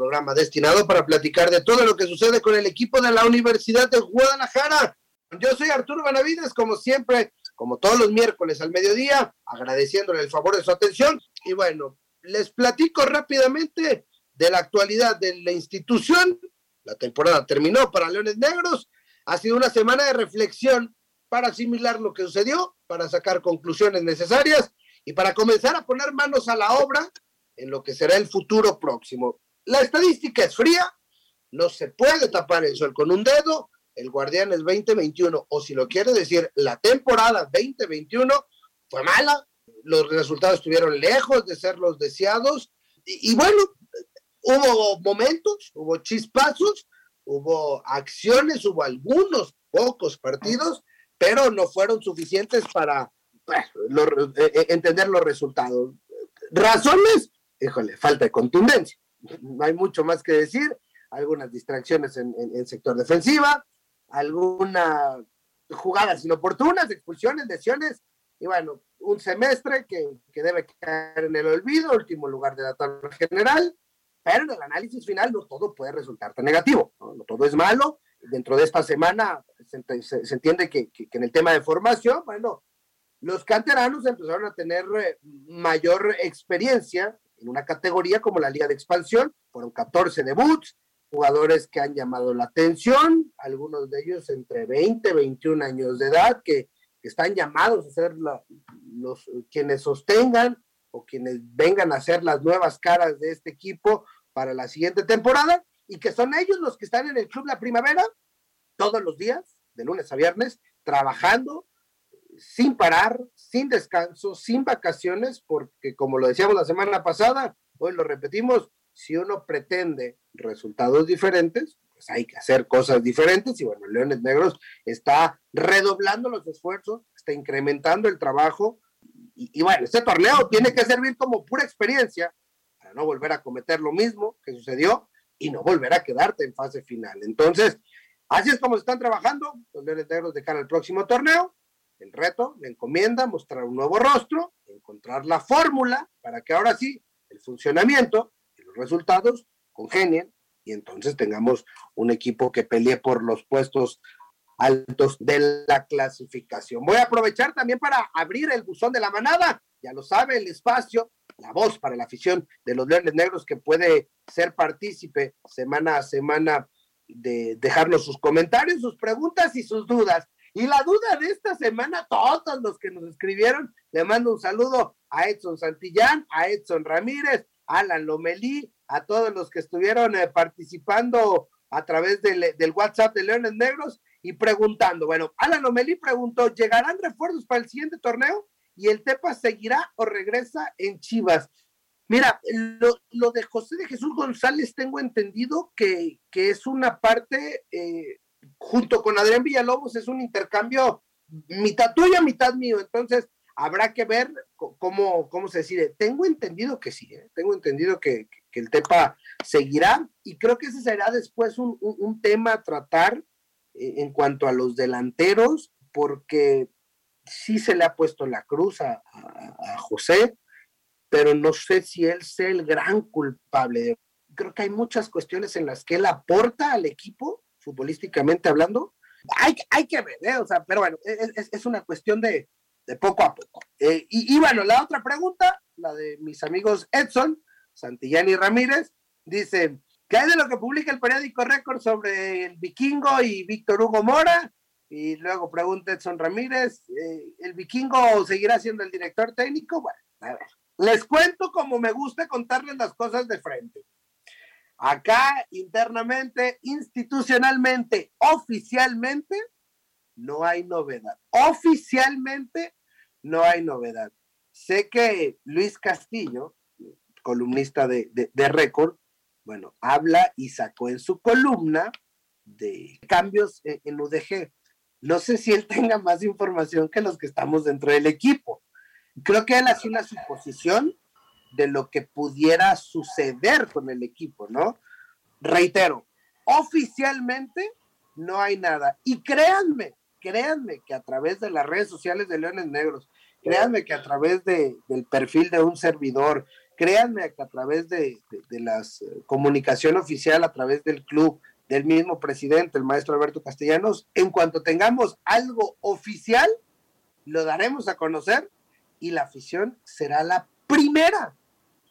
programa destinado para platicar de todo lo que sucede con el equipo de la Universidad de Guadalajara. Yo soy Arturo Benavides, como siempre, como todos los miércoles al mediodía, agradeciéndole el favor de su atención. Y bueno, les platico rápidamente de la actualidad de la institución. La temporada terminó para Leones Negros. Ha sido una semana de reflexión para asimilar lo que sucedió, para sacar conclusiones necesarias y para comenzar a poner manos a la obra en lo que será el futuro próximo. La estadística es fría, no se puede tapar el sol con un dedo, el Guardián es 2021, o si lo quiere decir, la temporada 2021 fue mala, los resultados estuvieron lejos de ser los deseados, y, bueno, hubo momentos, hubo chispazos, hubo acciones, hubo algunos pocos partidos pero no fueron suficientes para pues, eh, eh, entender los resultados. Razones, híjole, falta de contundencia. No hay mucho más que decir. Algunas distracciones en, en, sector defensiva, algunas jugadas inoportunas, expulsiones, lesiones, y bueno, un semestre que, que, debe caer en el olvido, último lugar de la tabla general, pero en el análisis final no todo puede resultar tan negativo, no, no todo es malo, dentro de esta semana se, se, entiende que, que, en el tema de formación, bueno, los canteranos empezaron a tener eh, mayor experiencia en una categoría como la Liga de Expansión, fueron 14 debuts, jugadores que han llamado la atención, algunos de ellos entre 20 y 21 años de edad, que, que están llamados a ser la, los quienes sostengan o quienes vengan a ser las nuevas caras de este equipo para la siguiente temporada y que son ellos los que están en el Club La Primavera todos los días, de lunes a viernes, trabajando sin parar, sin descanso, sin vacaciones, porque como lo decíamos la semana pasada, hoy lo repetimos, si uno pretende resultados diferentes, pues hay que hacer cosas diferentes y bueno, Leones Negros está redoblando los esfuerzos, está incrementando el trabajo y, y bueno, este torneo tiene que servir como pura experiencia para no volver a cometer lo mismo que sucedió y no volver a quedarte en fase final. Entonces, así es como están trabajando los Leones Negros de cara al próximo torneo. El reto, la encomienda, mostrar un nuevo rostro, encontrar la fórmula para que ahora sí el funcionamiento y los resultados congenien y entonces tengamos un equipo que pelee por los puestos altos de la clasificación. Voy a aprovechar también para abrir el buzón de la manada, ya lo sabe, el espacio la voz para la afición de los Leones Negros que puede ser partícipe semana a semana de dejarnos sus comentarios, sus preguntas y sus dudas. Y la duda de esta semana, todos los que nos escribieron, le mando un saludo a Edson Santillán, a Edson Ramírez, a Alan Lomelí, a todos los que estuvieron eh, participando a través del, del, WhatsApp de Leones Negros y preguntando. Bueno, Alan Lomelí preguntó, ¿llegarán refuerzos para el siguiente torneo? y el Tepa seguirá o regresa en Chivas. Mira, lo, lo de José de Jesús González tengo entendido que, que es una parte, eh, junto con Adrián Villalobos, es un intercambio mitad tuya, mitad mío. Entonces, habrá que ver cómo, cómo se decide. Tengo entendido que sí, ¿eh? tengo entendido que, que, el TEPA seguirá y creo que ese será después un, un, tema a tratar eh, en cuanto a los delanteros, porque sí se le ha puesto la cruz a, a, a, José, pero no sé si él sea el gran culpable. Creo que hay muchas cuestiones en las que él aporta al equipo, futbolísticamente hablando. Hay, hay que ver, ¿eh? o sea, pero bueno, es, es una cuestión de, de, poco a poco. Eh, y, y, bueno, la otra pregunta, la de mis amigos Edson, Santillán y Ramírez, dice, ¿qué hay de lo que publica el periódico Récord sobre el vikingo y Víctor Hugo Mora? Y luego pregunta Edson Ramírez, eh, ¿el vikingo seguirá siendo el director técnico? Bueno, a ver, les cuento como me gusta contarles las cosas de frente. Acá, internamente, institucionalmente, oficialmente, no hay novedad. Oficialmente, no hay novedad. Sé que Luis Castillo, columnista de, de, bueno, habla y sacó en su columna de cambios en UDG. No sé si él tenga más información que los que estamos dentro del equipo. Creo que él hace una suposición de lo que pudiera suceder con el equipo, ¿no? Reitero, oficialmente no hay nada. Y créanme, créanme que a través de las redes sociales de Leones Negros, créanme que a través de, del perfil de un servidor, créanme que a través de, de, la eh, comunicación oficial, a través del club, del mismo presidente, el maestro Alberto Castellanos, en cuanto tengamos algo oficial, lo daremos a conocer y la afición será la primera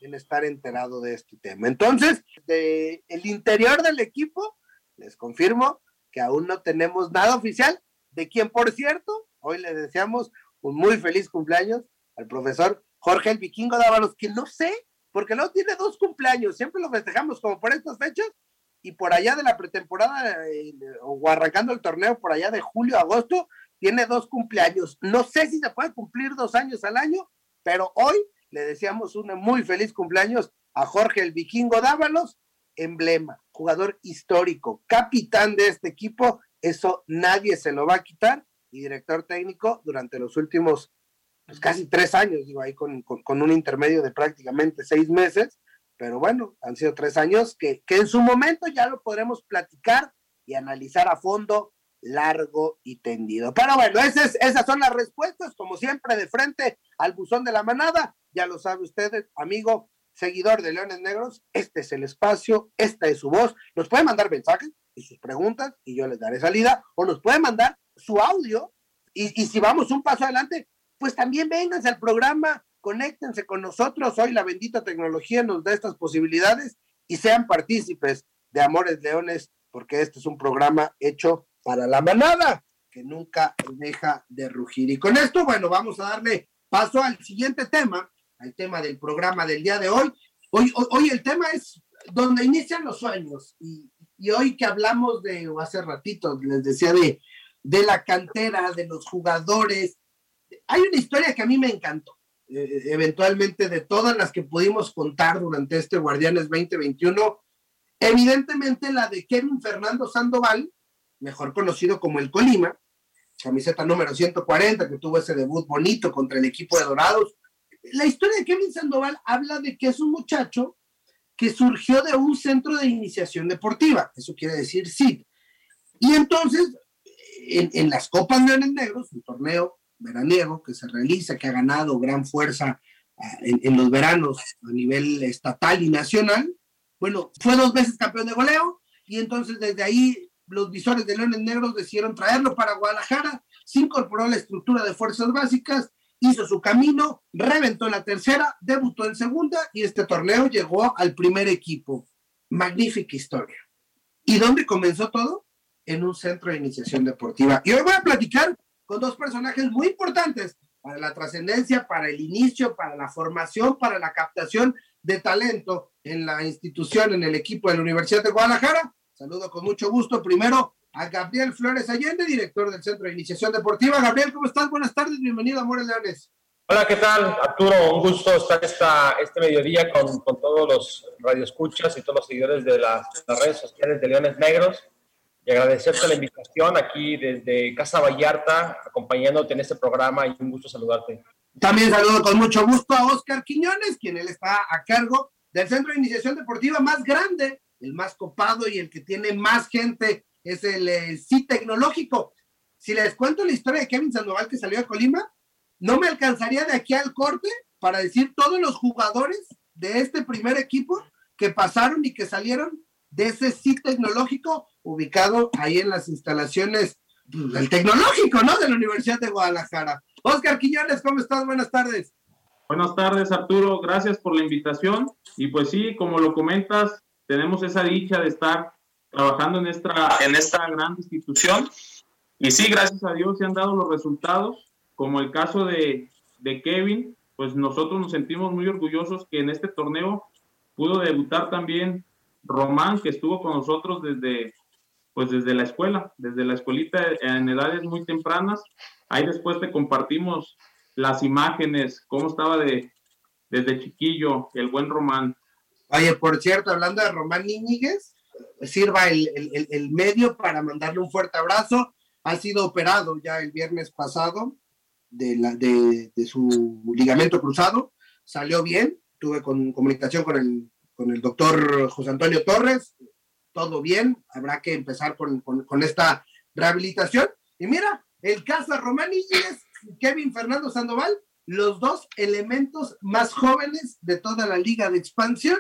en estar enterado de este tema. Entonces, de el interior del equipo, les confirmo que aún no tenemos nada oficial, de quien, por cierto, hoy le deseamos un muy feliz cumpleaños al profesor Jorge el Vikingo Dávalos, que no sé, porque no tiene dos cumpleaños, siempre lo festejamos como por estas fechas, y por allá de la pretemporada, eh, o arrancando el torneo por allá de julio, agosto, tiene dos cumpleaños. No sé si se puede cumplir dos años al año, pero hoy le deseamos un muy feliz cumpleaños a Jorge el Vikingo Dávalos, emblema, jugador histórico, capitán de este equipo, eso nadie se lo va a quitar, y director técnico durante los últimos pues, casi tres años, digo ahí con, con, un intermedio de prácticamente seis meses, pero bueno, han sido tres años que, que en su momento ya lo podremos platicar y analizar a fondo largo y tendido. Pero bueno, esas, esas son las respuestas, como siempre, de frente al buzón de la manada. Ya lo sabe usted, amigo, seguidor de Leones Negros, este es el espacio, esta es su voz. Nos puede mandar mensajes y sus preguntas y yo les daré salida, o nos puede mandar su audio y, y si vamos un paso adelante, pues también vénganse al programa, conéctense con nosotros. Hoy la bendita tecnología nos da estas posibilidades y sean partícipes de Amores Leones, porque este es un programa hecho para la manada, que nunca deja de rugir. Y con esto, bueno, vamos a darle paso al siguiente tema, al tema del programa del día de hoy. Hoy, hoy, el tema es donde inician los sueños. Y, y, hoy que hablamos de, o hace ratito, les decía de, de la cantera, de los jugadores, hay una historia que a mí me encantó. Eh, eventualmente de todas las que pudimos contar durante este Guardianes 2021, evidentemente la de Kevin Fernando Sandoval, mejor conocido como el Colima, camiseta número 140, que tuvo ese debut bonito contra el equipo de Dorados. La historia de Kevin Sandoval habla de que es un muchacho que surgió de un centro de iniciación deportiva, eso quiere decir sí. Y entonces, en, las Copas Leones Negros, un torneo veraniego que se realiza, que ha ganado gran fuerza ah, en, en, los veranos a nivel estatal y nacional, bueno, fue dos veces campeón de goleo y entonces desde ahí los visores de Leones Negros decidieron traerlo para Guadalajara, se incorporó a la estructura de fuerzas básicas, hizo su camino, reventó la tercera, debutó en segunda y este torneo llegó al primer equipo. Magnífica historia. ¿Y dónde comenzó todo? En un centro de iniciación deportiva. Y hoy voy a platicar con dos personajes muy importantes para la trascendencia, para el inicio, para la formación, para la captación de talento en la institución, en el equipo de la Universidad de Guadalajara. Saludo con mucho gusto primero a Gabriel Flores Allende, director del Centro de Iniciación Deportiva. Gabriel, ¿cómo estás? Buenas tardes, bienvenido a Amores Leones. Hola, ¿qué tal, Arturo? Un gusto estar esta, este mediodía con, con todos los radioescuchas y todos los seguidores de las, las, redes sociales de Leones Negros y agradecerte la invitación aquí desde Casa Vallarta, acompañándote en este programa y un gusto saludarte. También saludo con mucho gusto a Oscar Quiñones, quien él está a cargo del Centro de Iniciación Deportiva más grande el más copado y el que tiene más gente es el, el sí tecnológico. Si les cuento la historia de Kevin Sandoval que salió a Colima, no me alcanzaría de aquí al corte para decir todos los jugadores de este primer equipo que pasaron y que salieron de ese sí tecnológico ubicado ahí en las instalaciones pues, del tecnológico, ¿no? De la Universidad de Guadalajara. Oscar Quiñones, ¿cómo estás? Buenas tardes. Buenas tardes, Arturo. Gracias por la invitación. Y pues sí, como lo comentas, tenemos esa dicha de estar trabajando en esta, en esta gran institución. Y sí, gracias a Dios se han dado los resultados, como el caso de, de Kevin, pues nosotros nos sentimos muy orgullosos que en este torneo pudo debutar también Román, que estuvo con nosotros desde, pues desde la escuela, desde la escuelita en edades muy tempranas. Ahí después te compartimos las imágenes, cómo estaba de, desde chiquillo el buen Román. Oye, por cierto, hablando de Román Íñiguez, sirva el, el, medio para mandarle un fuerte abrazo. Ha sido operado ya el viernes pasado de, de, su ligamento cruzado. Salió bien. Tuve con, comunicación con el, con el doctor José Antonio Torres. Todo bien. Habrá que empezar con, con, con esta rehabilitación. Y mira, el caso de Román Íñiguez, Kevin Fernando Sandoval, los dos elementos más jóvenes de toda la liga de expansión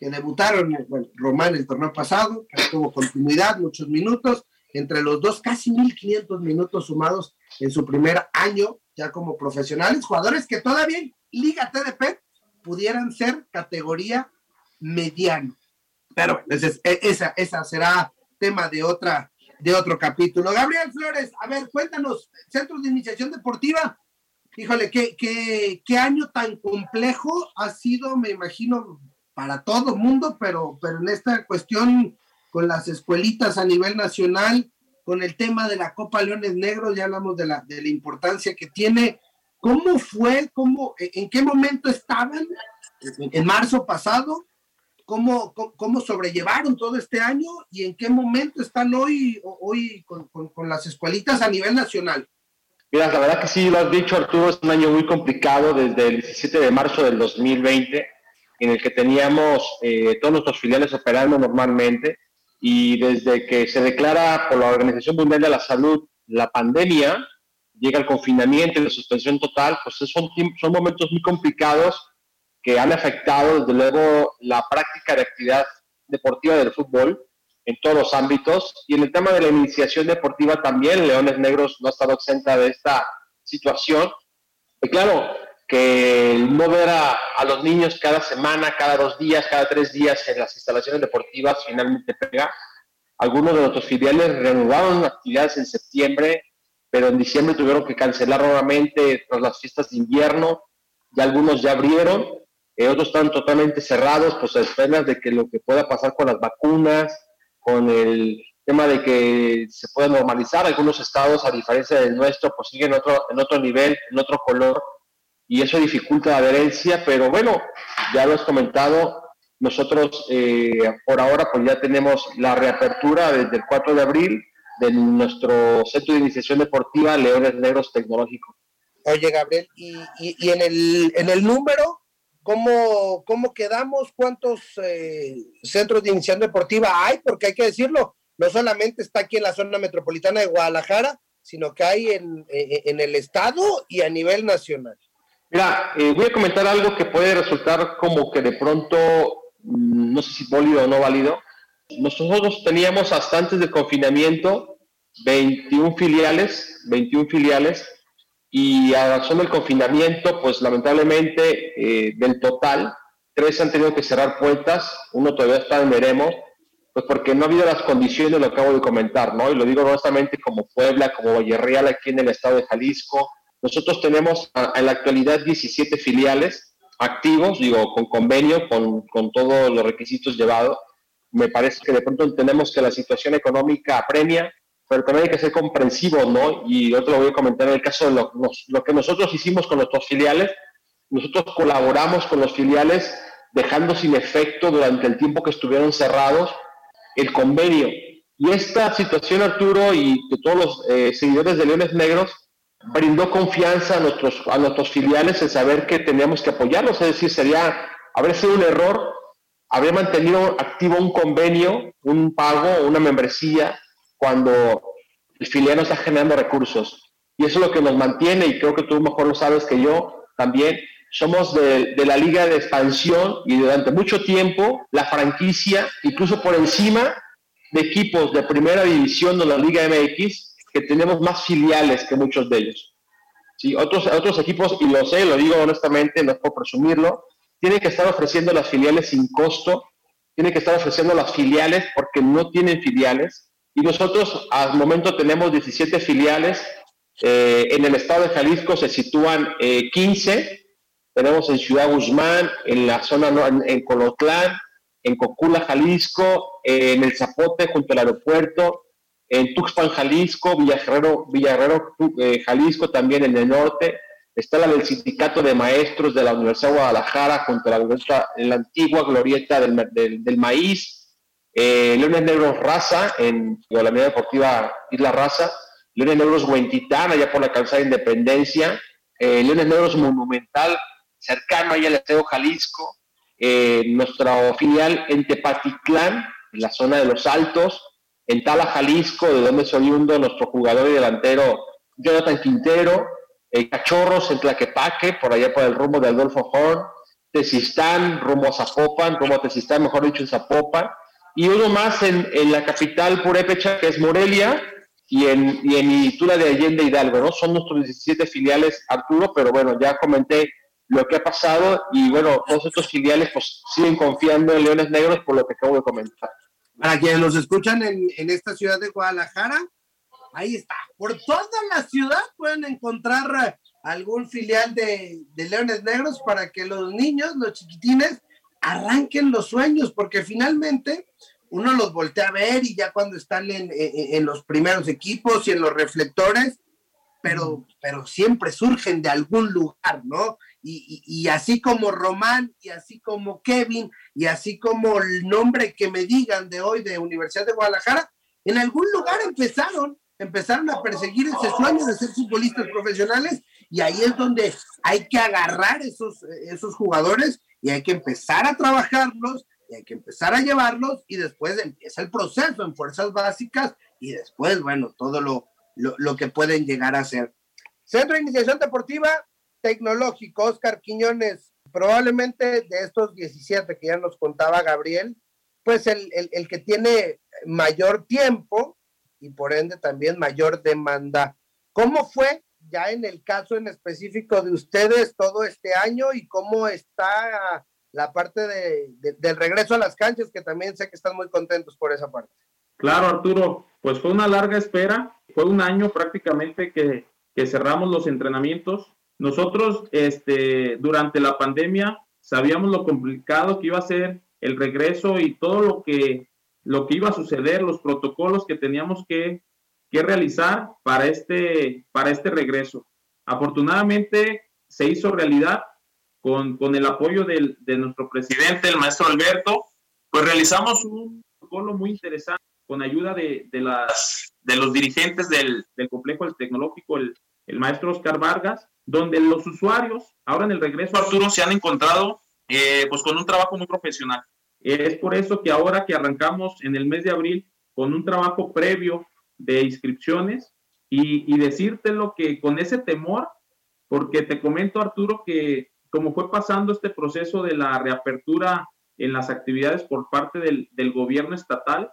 que debutaron, bueno, Román el torneo pasado, que tuvo continuidad, muchos minutos, entre los dos casi 1.500 minutos sumados en su primer año ya como profesionales, jugadores que todavía en Liga TDP pudieran ser categoría mediano. Pero e, esa, esa será tema de, otra, de otro capítulo. Gabriel Flores, a ver, cuéntanos, Centro de Iniciación Deportiva, híjole, qué, qué, qué año tan complejo ha sido, me imagino, para todo mundo, pero, pero en esta cuestión con las escuelitas a nivel nacional, con el tema de la Copa Leones Negros, ya hablamos de la, de la importancia que tiene. ¿Cómo fue? Cómo, ¿En qué momento estaban? En marzo pasado, ¿cómo, cómo, sobrellevaron todo este año y en qué momento están hoy, hoy con, con, las escuelitas a nivel nacional? Mira, la verdad que sí, lo has dicho Arturo, es un año muy complicado desde el 17 de marzo del 2020 en el que teníamos eh, todos nuestros filiales operando normalmente y desde que se declara por la Organización Mundial de la Salud la pandemia, llega el confinamiento y la suspensión total, pues son, son momentos muy complicados que han afectado desde luego la práctica de actividad deportiva del fútbol en todos los ámbitos y en el tema de la iniciación deportiva también Leones Negros no ha estado exenta de esta situación. Y claro, que no ver a, los niños cada semana, cada dos días, cada tres días en las instalaciones deportivas finalmente pega. Algunos de nuestros filiales reanudaron actividades en septiembre, pero en diciembre tuvieron que cancelar nuevamente tras las fiestas de invierno. Ya algunos ya abrieron, eh, otros están totalmente cerrados, pues a esperas de que lo que pueda pasar con las vacunas, con el tema de que se pueda normalizar. Algunos estados, a diferencia del nuestro, pues siguen otro, en otro nivel, en otro color y eso dificulta la adherencia, pero bueno, ya lo has comentado, nosotros eh, por ahora pues ya tenemos la reapertura desde el 4 de abril de nuestro centro de iniciación deportiva Leones Negros Tecnológico. Oye, Gabriel, ¿y, y, en, el, en el número, cómo, cómo quedamos? ¿Cuántos eh, centros de iniciación deportiva hay? Porque hay que decirlo, no solamente está aquí en la zona metropolitana de Guadalajara, sino que hay en, en el estado y a nivel nacional. Mira, eh, voy a comentar algo que puede resultar como que de pronto, mm, no sé si válido o no válido. Nosotros teníamos hasta antes del confinamiento 21 filiales, 21 filiales, y a razón del confinamiento, pues lamentablemente eh, del total, tres han tenido que cerrar puertas, uno todavía está en veremos, pues porque no ha habido las condiciones, lo acabo de comentar, ¿no? Y lo digo honestamente como Puebla, como Valle Real aquí en el estado de Jalisco, nosotros tenemos en la actualidad 17 filiales activos, digo, con convenio, con, con todos los requisitos llevados. Me parece que de pronto entendemos que la situación económica apremia, pero también hay que ser comprensivos, ¿no? Y otro lo voy a comentar en el caso de lo, lo que nosotros hicimos con nuestros filiales. Nosotros colaboramos con los filiales dejando sin efecto durante el tiempo que estuvieron cerrados el convenio. Y esta situación, Arturo, y de todos los eh, seguidores de Leones Negros, brindó confianza a nuestros, a nuestros filiales en saber que teníamos que apoyarlos, es decir, sería, haber sido un error haber mantenido activo un convenio, un pago, una membresía, cuando el filial no está generando recursos. Y eso es lo que nos mantiene, y creo que tú mejor lo sabes que yo también, somos de, de la liga de expansión y durante mucho tiempo la franquicia, incluso por encima de equipos de primera división de la Liga MX, que tenemos más filiales que muchos de ellos. ¿Sí? Otros, equipos, y lo sé, lo digo honestamente, no puedo presumirlo, tienen que estar ofreciendo las filiales sin costo, tienen que estar ofreciendo las filiales porque no tienen filiales. Y nosotros al momento tenemos 17 filiales. Eh, en el estado de Jalisco se sitúan 15. Eh, tenemos en Ciudad Guzmán, en la zona en, en Colotlán, en Cocula, Jalisco, en el Zapote, junto al aeropuerto, en Tuxpan, Jalisco, Villaherrero, Villaherrero eh, Jalisco también en el norte, está la del Sindicato de Maestros de la Universidad de Guadalajara contra la, la antigua glorieta del, del, maíz, eh, Leones Negros Raza en la Unidad Deportiva Isla Raza, Leones Negros Huentitán, allá por la calzada Independencia, eh, Leones Negros Monumental, cercano allá al Estado Jalisco, eh, nuestra filial en Tepatitlán, en la zona de los Altos, en Tala, Jalisco, de donde es oriundo nuestro jugador y delantero Jonathan Quintero, eh, Cachorros en Tlaquepaque, por allá por el rumbo de Adolfo Horn, Tezistán, rumbo a Zapopan, rumbo a Tezistán, mejor dicho, en Zapopan, y uno más en, en la capital purépecha, que es Morelia, y en, y en Itula de Allende Hidalgo, ¿no? Son nuestros 17 filiales, Arturo, pero bueno, ya comenté lo que ha pasado y bueno, todos estos filiales pues siguen confiando en Leones Negros por lo que acabo de comentar. Para quienes nos escuchan en, en esta ciudad de Guadalajara, ahí está. Por toda la ciudad pueden encontrar algún filial de, de, Leones Negros para que los niños, los chiquitines, arranquen los sueños, porque finalmente uno los voltea a ver y ya cuando están en, en, en los primeros equipos y en los reflectores, pero, pero siempre surgen de algún lugar, ¿no? Y, y, y, así como Román, y así como Kevin, y así como el nombre que me digan de hoy de Universidad de Guadalajara, en algún lugar empezaron, empezaron a perseguir ese sueño de ser futbolistas profesionales, y ahí es donde hay que agarrar esos, esos jugadores y hay que empezar a trabajarlos, y hay que empezar a llevarlos, y después empieza el proceso en fuerzas básicas, y después, bueno, todo lo, lo, lo que pueden llegar a ser. Centro de Iniciación Deportiva Tecnológico, Oscar Quiñones, probablemente de estos 17 que ya nos contaba Gabriel, pues el, el, el, que tiene mayor tiempo y por ende también mayor demanda. ¿Cómo fue ya en el caso en específico de ustedes todo este año y cómo está la parte de, de, del regreso a las canchas, que también sé que están muy contentos por esa parte? Claro, Arturo, pues fue una larga espera, fue un año prácticamente que, que cerramos los entrenamientos. Nosotros, este, durante la pandemia, sabíamos lo complicado que iba a ser el regreso y todo lo que, lo que iba a suceder, los protocolos que teníamos que, que realizar para este, para este regreso. Afortunadamente se hizo realidad con, con el apoyo del, de nuestro presidente, el maestro Alberto, pues realizamos un protocolo muy interesante con ayuda de, de, las, de los dirigentes del, del complejo tecnológico, el, el, maestro Oscar Vargas, donde los usuarios, ahora en el regreso Arturo, se han encontrado eh, pues con un trabajo muy profesional. Es por eso que ahora que arrancamos en el mes de abril con un trabajo previo de inscripciones y, y decírtelo que con ese temor, porque te comento Arturo que como fue pasando este proceso de la reapertura en las actividades por parte del gobierno estatal,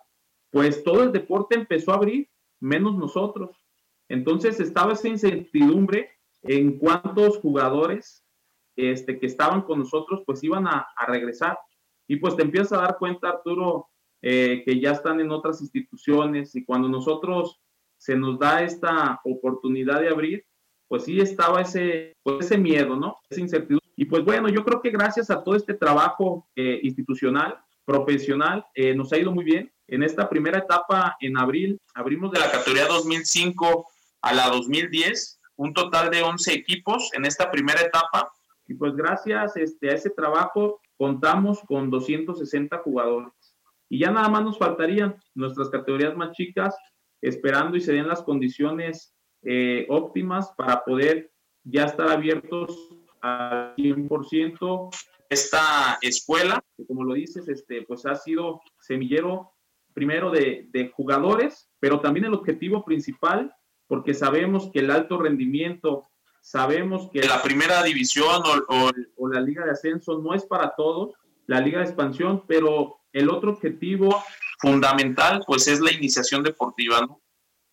pues todo el deporte empezó a abrir, menos nosotros. Entonces estaba esa incertidumbre en cuántos jugadores este, que estaban con nosotros pues iban a, regresar. Y pues te empiezas a dar cuenta, Arturo, eh, que ya están en otras instituciones y cuando nosotros se nos da esta oportunidad de abrir, pues sí estaba ese, pues ese miedo, ¿no? Esa incertidumbre. Y pues bueno, yo creo que gracias a todo este trabajo eh, institucional, profesional, eh, nos ha ido muy bien. En esta primera etapa, en abril, abrimos de la categoría 2005 a la 2010, un total de 11 equipos en esta primera etapa. Y pues gracias este, a ese trabajo contamos con 260 jugadores. Y ya nada más nos faltarían nuestras categorías más chicas, esperando y se den las condiciones eh, óptimas para poder ya estar abiertos al 100% esta escuela, como lo dices, este, pues ha sido semillero primero de, de, jugadores, pero también el objetivo principal, porque sabemos que el alto rendimiento, sabemos que la primera división o, o, o la liga de ascenso no es para todos, la liga de expansión, pero el otro objetivo fundamental, pues es la iniciación deportiva, ¿no?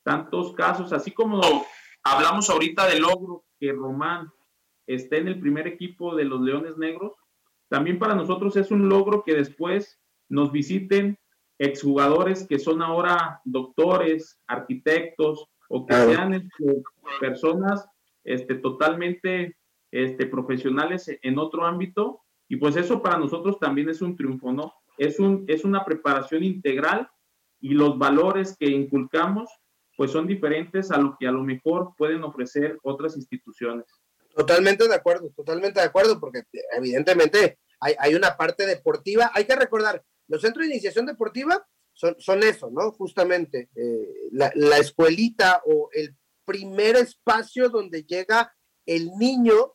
Tantos casos, así como hablamos ahorita del logro que Román esté en el primer equipo de los Leones Negros, también para nosotros es un logro que después nos visiten exjugadores que son ahora doctores, arquitectos o que sean este, personas este, totalmente este, profesionales en otro ámbito. Y pues eso para nosotros también es un triunfo, ¿no? Es, un, es una preparación integral y los valores que inculcamos pues son diferentes a lo que a lo mejor pueden ofrecer otras instituciones. Totalmente de acuerdo, totalmente de acuerdo, porque evidentemente hay, hay una parte deportiva. Hay que recordar, los centros de iniciación deportiva son, son eso, ¿no? Justamente eh, la, la, escuelita o el primer espacio donde llega el niño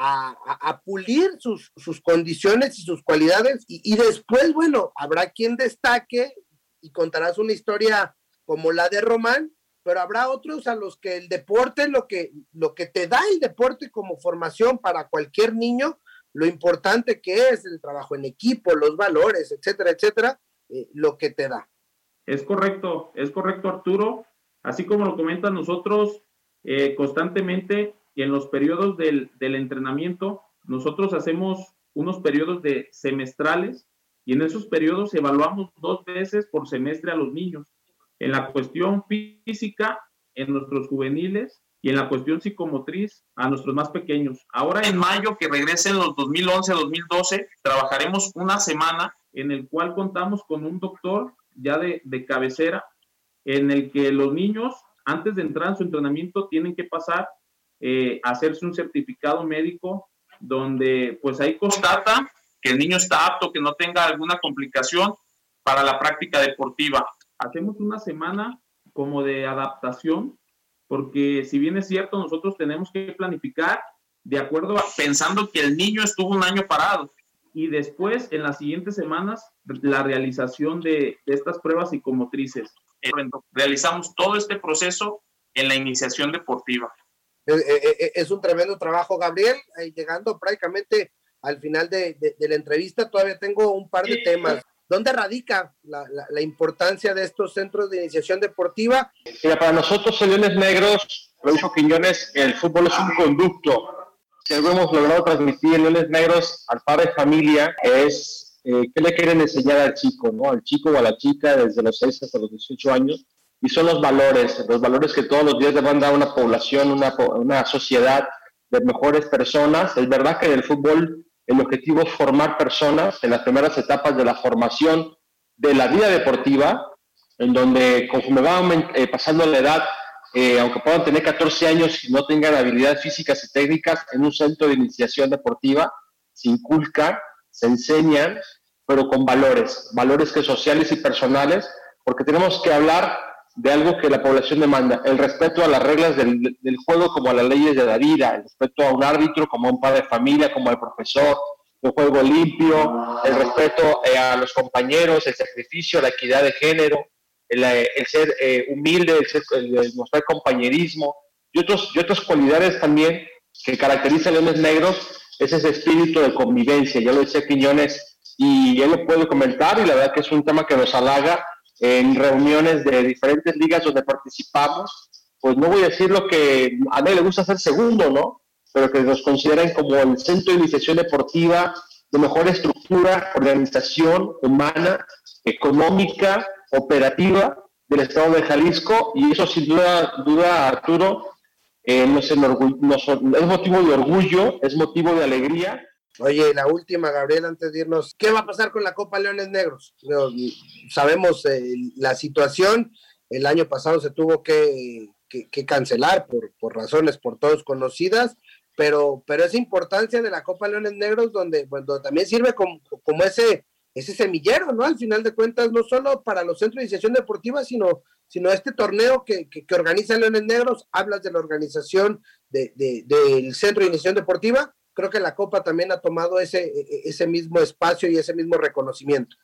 a, pulir sus, sus, condiciones y sus cualidades y, y, después, bueno, habrá quien destaque y contarás una historia como la de Román, pero habrá otros a los que el deporte, lo que, lo que te da el deporte como formación para cualquier niño, lo importante que es el trabajo en equipo, los valores, etcétera, etcétera, eh, lo que te da. Es correcto, es correcto Arturo. Así como lo comentan nosotros eh, constantemente y en los periodos del, del entrenamiento, nosotros hacemos unos periodos de semestrales y en esos periodos evaluamos dos veces por semestre a los niños. En la cuestión física, en nuestros juveniles y en la cuestión psicomotriz a nuestros más pequeños. Ahora en mayo, que regresen los 2011-2012, trabajaremos una semana en el cual contamos con un doctor ya de, de, cabecera, en el que los niños, antes de entrar en su entrenamiento, tienen que pasar eh, hacerse un certificado médico donde pues ahí constata que el niño está apto, que no tenga alguna complicación para la práctica deportiva. Hacemos una semana como de adaptación porque si bien es cierto, nosotros tenemos que planificar de acuerdo a pensando que el niño estuvo un año parado y después en las siguientes semanas la realización de, de estas pruebas psicomotrices. Realizamos todo este proceso en la iniciación deportiva. Es un tremendo trabajo, Gabriel, llegando prácticamente al final de, de, de la entrevista, todavía tengo un par de temas. ¿Dónde radica la, importancia de estos centros de iniciación deportiva? Mira, para nosotros, en Leones Negros, Rodolfo Quiñones, el fútbol es un conducto. Si algo hemos logrado transmitir en Leones Negros al padre de familia es eh, qué le quieren enseñar al chico, ¿no? Al chico o a la chica desde los 6 hasta los 18 años. Y son los valores, los valores que todos los días le van a una población, una, una sociedad de mejores personas. Es verdad que en el fútbol el objetivo es formar personas en las primeras etapas de la formación de la vida deportiva, en donde conforme va eh, pasando la edad, eh, aunque puedan tener 14 años y no tengan habilidades físicas y técnicas, en un centro de iniciación deportiva se inculca, se enseñan, pero con valores, valores que sociales y personales, porque tenemos que hablar de algo que la población demanda, el respeto a las reglas del, del, juego como a las leyes de la vida, el respeto a un árbitro como a un padre de familia, como al profesor, un juego limpio, el respeto eh, a los compañeros, el sacrificio, la equidad de género, el, eh, el ser eh, humilde, el, mostrar compañerismo y, otros, y otras cualidades también que caracterizan a Leones Negros, es ese espíritu de convivencia, ya lo decía Quiñones y él lo puede comentar y la verdad que es un tema que nos halaga en reuniones de diferentes ligas donde participamos, pues no voy a decir lo que a nadie le gusta ser segundo, ¿no? Pero que nos consideren como el centro de iniciación deportiva de mejor estructura, organización humana, económica, operativa del Estado de Jalisco y eso sin duda, duda Arturo, eh, nos, nos, es motivo de orgullo, es motivo de alegría Oye, la última, Gabriel, antes de irnos, ¿qué va a pasar con la Copa Leones Negros? Sabemos eh, la situación, el año pasado se tuvo que, que, cancelar por, por, razones por todos conocidas, pero, pero esa importancia de la Copa Leones Negros, donde, bueno, también sirve como, como ese, ese semillero, ¿no? Al final de cuentas, no solo para los centros de iniciación deportiva, sino, sino este torneo que, que, que organiza Leones Negros, hablas de la organización de, de, del centro de iniciación deportiva, creo que la Copa también ha tomado ese, e, e, ese mismo espacio y ese mismo reconocimiento.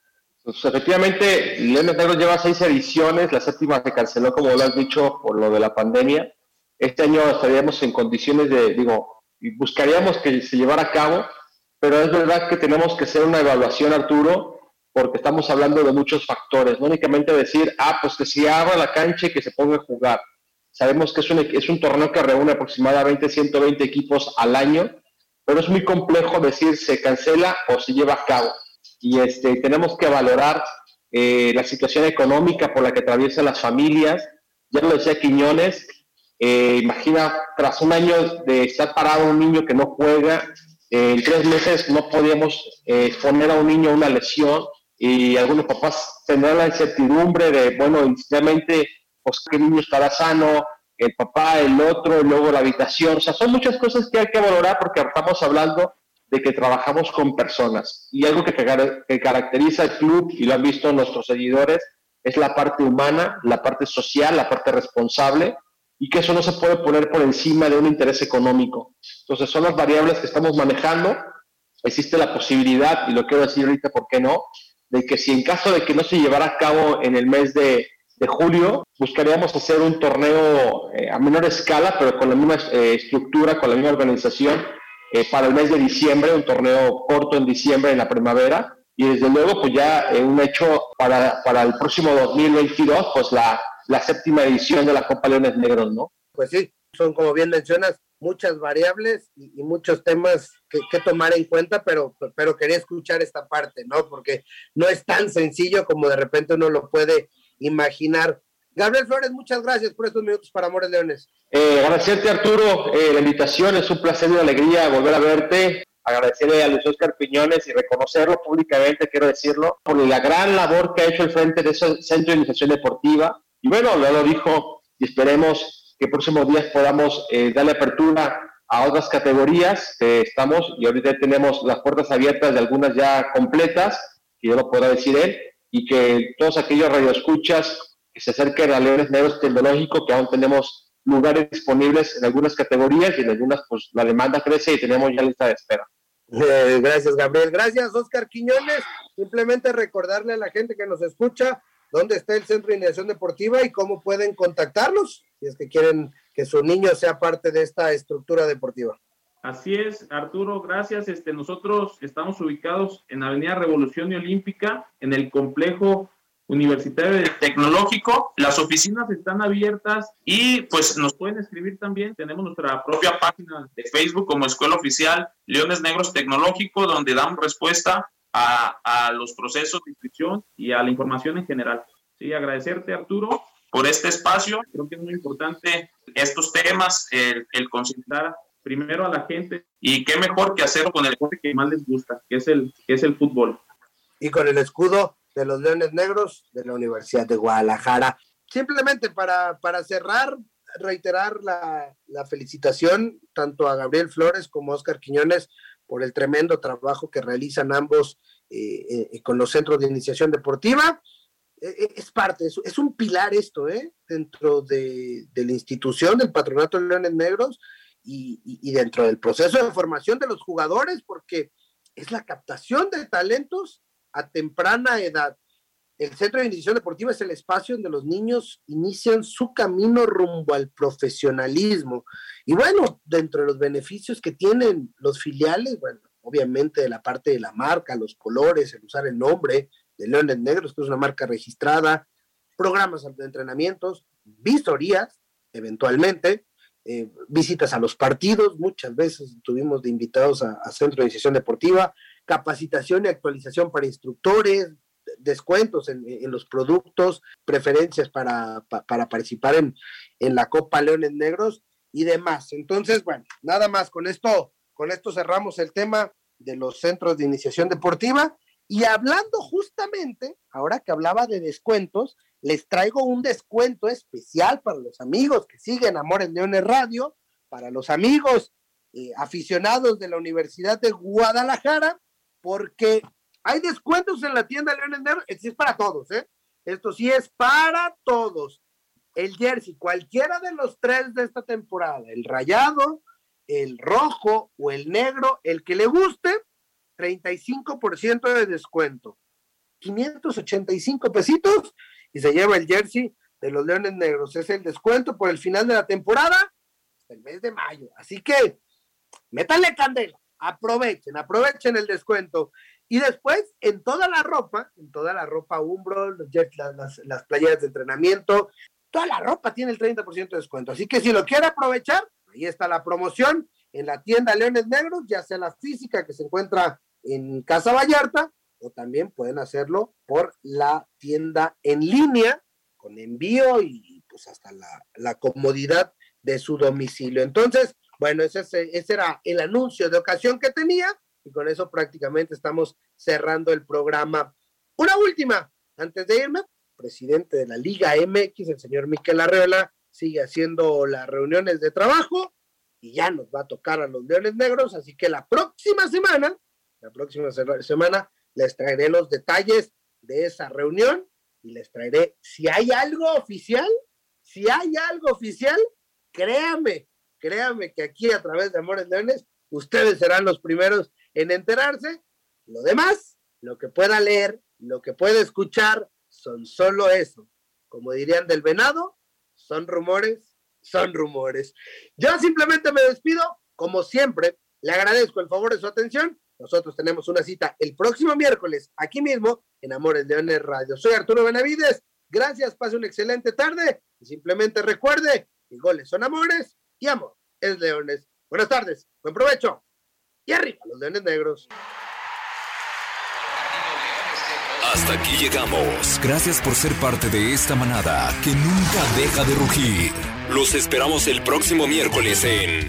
Pues efectivamente, Leones Negros lleva seis ediciones, la séptima se canceló, como lo has dicho, por lo de la pandemia. Este año estaríamos en condiciones de, digo, buscaríamos que se llevara a cabo, pero es verdad que tenemos que hacer una evaluación, Arturo, porque estamos hablando de muchos factores, no únicamente decir, ah, pues que se abra la cancha y que se ponga a jugar. Sabemos que es un, es un torneo que reúne aproximadamente 120 equipos al año, pero es muy complejo decir se cancela o se lleva a cabo. Y este, tenemos que valorar eh, la situación económica por la que atraviesan las familias. Ya lo decía Quiñones, eh, imagina, tras un año de estar parado un niño que no juega, eh, en tres meses no podíamos poner a un niño una lesión y algunos papás tendrán la incertidumbre de, bueno, inicialmente, pues qué niño estará sano, el papá, el otro, y luego la habitación. O sea, son muchas cosas que hay que valorar porque estamos hablando de que trabajamos con personas. Y algo que, que caracteriza al club, y lo han visto nuestros seguidores, es la parte humana, la parte social, la parte responsable, y que eso no se puede poner por encima de un interés económico. Entonces, son las variables que estamos manejando. Existe la posibilidad, y lo quiero decir ahorita, ¿por qué no?, de que si en caso de que no se llevara a cabo en el mes de, de julio, buscaríamos hacer un torneo eh, a menor escala, pero con la misma eh, estructura, con la misma organización, eh, para el mes de diciembre, un torneo corto en diciembre, en la primavera, y desde luego, pues ya un hecho para, para el próximo 2022, pues la, la séptima edición de la Copa Leones Negros, ¿no? Pues sí, son como bien mencionas, muchas variables y, muchos temas que, que, tomar en cuenta, pero, pero quería escuchar esta parte, ¿no? Porque no es tan sencillo como de repente uno lo puede imaginar. Gabriel Flores, muchas gracias por estos minutos para Amores Leones. Eh, agradecerte, Arturo, eh, la invitación. Es un placer y una alegría volver a verte. Agradecerle a Luis Oscar Piñones y reconocerlo públicamente, quiero decirlo, por la gran labor que ha hecho el frente de ese centro de iniciación deportiva. Y bueno, ya lo dijo y esperemos que próximos días podamos eh, darle apertura a otras categorías. estamos y ahorita tenemos las puertas abiertas de algunas ya completas, que yo lo puedo decir él, y que todos aquellos radioescuchas que se acerquen a Leones Negros Tecnológico, que aún tenemos lugares disponibles en algunas categorías y en algunas pues la demanda crece y tenemos ya lista de espera. Eh, gracias, Gabriel. Gracias, Oscar Quiñones. Simplemente recordarle a la gente que nos escucha dónde está el Centro de Iniciación Deportiva y cómo pueden contactarlos si es que quieren que su niño sea parte de esta estructura deportiva. Así es, Arturo, gracias. Este, nosotros estamos ubicados en Avenida Revolución y Olímpica, en el complejo universitario tecnológico. Las oficinas están abiertas y pues nos pueden escribir también. Tenemos nuestra propia página de Facebook como Escuela Oficial Leones Negros Tecnológico, donde damos respuesta a, a los procesos de inscripción y a la información en general. Sí, agradecerte, Arturo, por este espacio. Creo que es muy importante estos temas, el, el concentrar primero a la gente y qué mejor que hacerlo con el deporte que más les gusta, que es el, es el fútbol. Y con el escudo de los Leones Negros de la Universidad de Guadalajara. Simplemente para, para cerrar, reiterar la, la, felicitación tanto a Gabriel Flores como a Oscar Quiñones por el tremendo trabajo que realizan ambos eh, eh, con los centros de iniciación deportiva. Eh, es parte, es, es, un pilar esto, ¿eh? Dentro de, de la institución del Patronato de Leones Negros y, dentro del proceso de formación de los jugadores, porque es la captación de talentos a temprana edad. El Centro de Iniciación Deportiva es el espacio donde los niños inician su camino rumbo al profesionalismo. Y bueno, dentro de los beneficios que tienen los filiales, bueno, obviamente de la parte de la marca, los colores, el usar el nombre de Leones Negros, que es una marca registrada, programas de entrenamientos, visorías, eventualmente, eh, visitas a los partidos, muchas veces tuvimos de invitados a, Centro de Iniciación Deportiva, capacitación y actualización para instructores, descuentos en, los productos, preferencias para, para participar en, en, la Copa Leones Negros y demás. Entonces, bueno, nada más con esto, con esto cerramos el tema de los centros de iniciación deportiva y hablando justamente, ahora que hablaba de descuentos, les traigo un descuento especial para los amigos que siguen Amores Leones Radio, para los amigos eh, aficionados de la Universidad de Guadalajara, porque hay descuentos en la tienda Leones Negros, sí es para todos, ¿eh? Esto sí es para todos. El jersey, cualquiera de los tres de esta temporada, el rayado, el rojo o el negro, el que le guste, 35% de descuento. 585 pesitos y se lleva el jersey de los Leones Negros. Es el descuento por el final de la temporada el mes de mayo. Así que métanle candela, aprovechen, aprovechen el descuento. Y después, en toda la ropa, en toda la ropa Umbro, los las, las, playeras de entrenamiento, toda la ropa tiene el 30% de descuento. Así que si lo quiere aprovechar, ahí está la promoción en la tienda Leones Negros, ya sea la física que se encuentra en Casa Vallarta o también pueden hacerlo por la tienda en línea con envío y pues hasta la, comodidad de su domicilio. Entonces, bueno, ese, ese era el anuncio de ocasión que tenía y con eso prácticamente estamos cerrando el programa. Una última, antes de irme, presidente de la Liga MX, el señor Miquel Arreola, sigue haciendo las reuniones de trabajo y ya nos va a tocar a los Leones Negros, así que la próxima semana, la próxima semana les traeré los detalles de esa reunión y les traeré, si hay algo oficial, si hay algo oficial, créame, créame que aquí a través de Amores Leones, ustedes serán los primeros en enterarse. Lo demás, lo que pueda leer, lo que pueda escuchar, son solo eso. Como dirían del venado, son rumores, son rumores. Yo simplemente me despido, como siempre, le agradezco el favor de su atención. Nosotros tenemos una cita el próximo miércoles, aquí mismo, en Amores Leones Radio. Soy Arturo Benavides. Gracias, pase una excelente tarde y simplemente recuerde que goles son amores y amor es leones. Buenas tardes, buen provecho y arriba los leones negros. Hasta aquí llegamos. Gracias por ser parte de esta manada que nunca deja de rugir. Los esperamos el próximo miércoles en